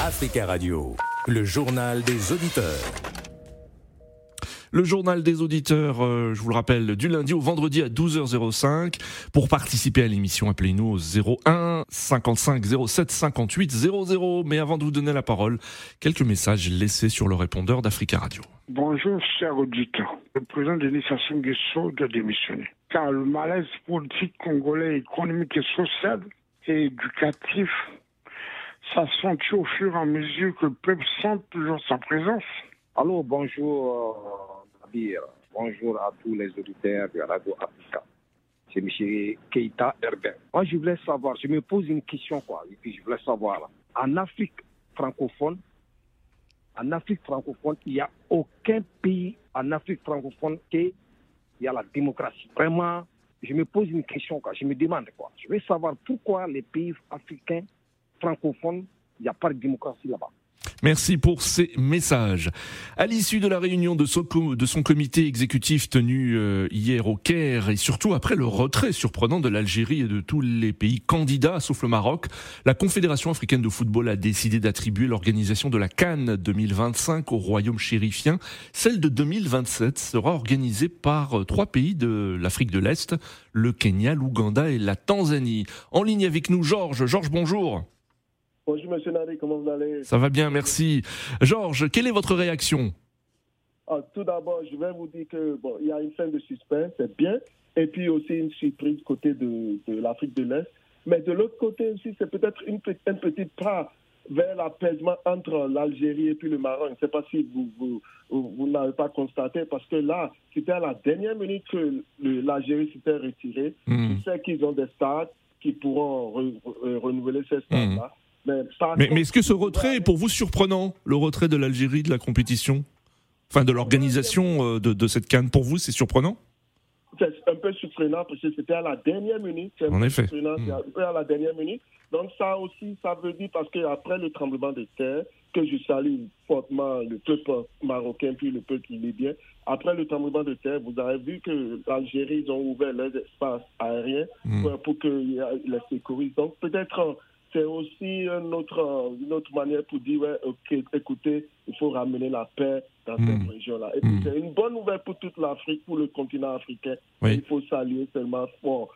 Africa Radio, le journal des auditeurs. Le journal des auditeurs, euh, je vous le rappelle, du lundi au vendredi à 12h05. Pour participer à l'émission, appelez-nous au 01 55 07 58 00. Mais avant de vous donner la parole, quelques messages laissés sur le répondeur d'Africa Radio. Bonjour, chers auditeurs. Le président Denis Sassou Nguesso doit démissionner. Car le malaise politique congolais, économique et social et éducatif s'accentue au fur et à mesure que le peuple sent toujours sa présence. Allô, bonjour. Bonjour à tous les auditeurs de Radio Africa. C'est M. Keita Herbert. Moi, je voulais savoir, je me pose une question, quoi, et puis je voulais savoir, en Afrique francophone, en Afrique francophone, il n'y a aucun pays en Afrique francophone qui a la démocratie. Vraiment, je me pose une question, quoi. Je me demande, quoi. Je veux savoir pourquoi les pays africains francophones, il n'y a pas de démocratie là-bas. Merci pour ces messages. À l'issue de la réunion de son, comité exécutif tenu euh, hier au Caire et surtout après le retrait surprenant de l'Algérie et de tous les pays candidats sauf le Maroc, la Confédération africaine de football a décidé d'attribuer l'organisation de la Cannes 2025 au royaume chérifien. Celle de 2027 sera organisée par euh, trois pays de l'Afrique de l'Est, le Kenya, l'Ouganda et la Tanzanie. En ligne avec nous, Georges. Georges, bonjour. Bonjour Monsieur Nari, comment vous allez? Ça va bien, merci. Georges, quelle est votre réaction? Ah, Tout d'abord, je vais vous dire que bon, il y a une fin de suspense, c'est bien, et puis aussi une surprise côté de, l'Afrique de l'Est. Mais de l'autre côté aussi, c'est peut-être une, un petit pas vers l'apaisement entre l'Algérie et puis le Maroc. Je ne sais pas si vous, vous, vous, n'avez pas constaté, parce que là, c'était à la dernière minute que l'Algérie s'était retirée. Hmm. Je sais qu'ils ont des stades qui pourront renouveler ces stades-là. Hmm. Mais, mais, est-ce que ce retrait est pour vous surprenant, le retrait de l'Algérie de la compétition? Enfin, de l'organisation euh, de, cette canne, pour vous, c'est surprenant? C'est un peu surprenant parce que c'était à la dernière minute. En effet. Hmm. à la dernière minute. Donc ça aussi, ça veut dire parce qu'après le tremblement de terre, que je salue fortement le peuple marocain puis le peuple libyen, après le tremblement de terre, vous avez vu que l'Algérie, ils ont ouvert leurs espaces aériens hmm. pour, pour que les sécurisent. Donc peut-être c'est aussi une autre, une autre manière pour dire, ouais, ok, écoutez, il faut ramener la paix dans cette hmm. région-là. Et hmm. c'est une bonne nouvelle pour toute l'Afrique, pour le continent africain. Il faut saluer seulement fort.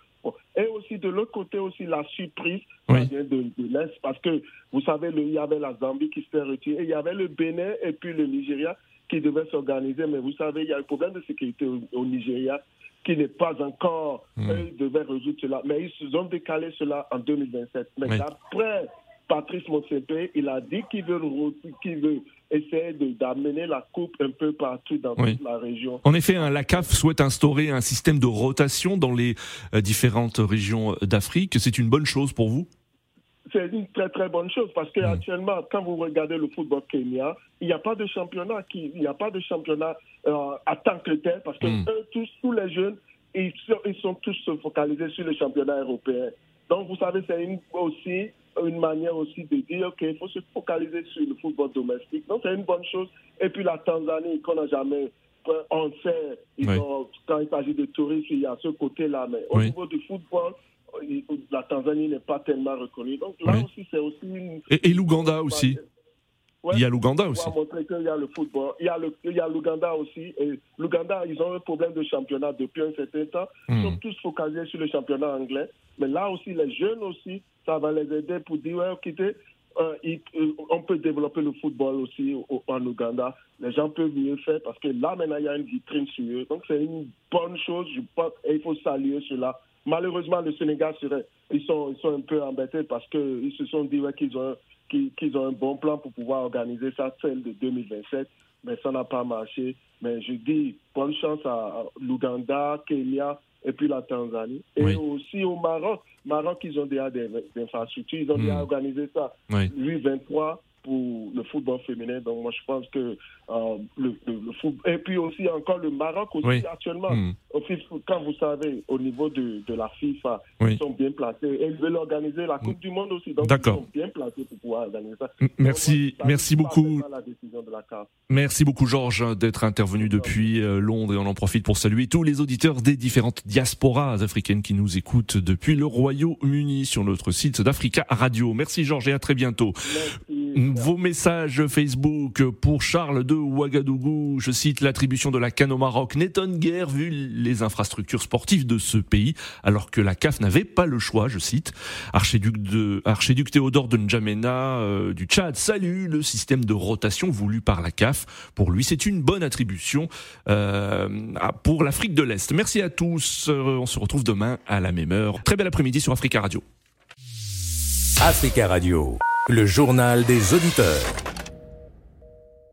Et aussi de l'autre côté aussi la surprise vient de, l'Est parce que vous savez il y avait la Zambie qui s'est retirée, il y avait le Bénin et puis le Nigeria qui devaient s'organiser, mais vous savez il y a un problème de sécurité au Nigeria qui n'est pas encore, mmh. ils devaient résoudre cela. Mais ils ont décalé cela en 2027. Mais après Patrice Motsepe, il a dit qu'il veut, veut essayer d'amener la coupe un peu partout dans toute la région. En effet, hein, la CAF souhaite instaurer un système de rotation dans les euh, différentes régions d'Afrique. C'est une bonne chose pour vous? C'est une très très bonne chose parce qu'actuellement, mm. quand vous regardez le football kenyan, il n'y a pas de championnat qui, il n'y a pas de championnat euh, à tant que tel parce que mm. eux, tous, tous les jeunes, ils sont, ils sont tous focalisés sur le championnat européen. Donc vous savez, c'est une, aussi une manière aussi de dire ok, il faut se focaliser sur le football domestique. Donc c'est une bonne chose. Et puis la Tanzanie, qu'on n'a jamais on sait, quand il s'agit de tourisme, il y a ce côté-là, mais au niveau du football, la Tanzanie n'est pas tellement reconnue. Donc là aussi, c'est aussi une... Et, et l'Ouganda aussi il y a l'Ouganda aussi. Montrer qu'il y a le football. Il y a, l'Ouganda aussi. Et l'Ouganda, ils ont un problème de championnat depuis un certain temps. Ils hmm. sont tous focalisés sur le championnat anglais. Mais là aussi, les jeunes aussi, ça va les aider pour dire, ouais, euh, euh, on peut développer le football aussi en Ouganda. Les gens peuvent mieux faire parce que là, maintenant, il y a une vitrine sur eux. Donc, c'est une bonne chose, je pense, et il faut saluer cela. Malheureusement, le Sénégal serait, ils sont, ils sont un peu embêtés parce qu'ils se sont dit qu'ils ont, qu'ils ont un bon plan pour pouvoir organiser ça, celle de 2027, mais ça n'a pas marché. Mais je dis bonne chance à l'Ouganda, Kenya et puis la Tanzanie. Et aussi au Maroc. Maroc, ils ont déjà des, infrastructures, ils ont déjà hmm. organisé ça. Lui, 23 pour le football féminin. Donc moi je pense que euh, le, le, football... Et puis aussi encore le Maroc aussi actuellement. Hmm. Quand vous savez, au niveau de, de la FIFA, ils sont bien placés. Et ils veulent organiser la Coupe du Monde aussi. Donc ils sont bien placés pour pouvoir organiser ça. Merci, merci beaucoup. Merci beaucoup Georges d'être intervenu depuis euh, Londres et on en profite pour saluer tous les auditeurs des différentes diasporas africaines qui nous écoutent depuis le Royaume-Uni sur notre site d'Africa Radio. Merci Georges et à très bientôt. Merci. Vos messages Facebook pour Charles de Ouagadougou. Je cite l'attribution de la canne au Maroc n'étonne guère vu les infrastructures sportives de ce pays, alors que la CAF n'avait pas le choix, je cite. Archiduc, de, Archiduc Théodore de N'Djamena euh, du Tchad salue le système de rotation voulu par la CAF. Pour lui, c'est une bonne attribution euh, pour l'Afrique de l'Est. Merci à tous. Euh, on se retrouve demain à la même heure. Très bel après-midi sur Africa Radio. Africa Radio, le journal des auditeurs.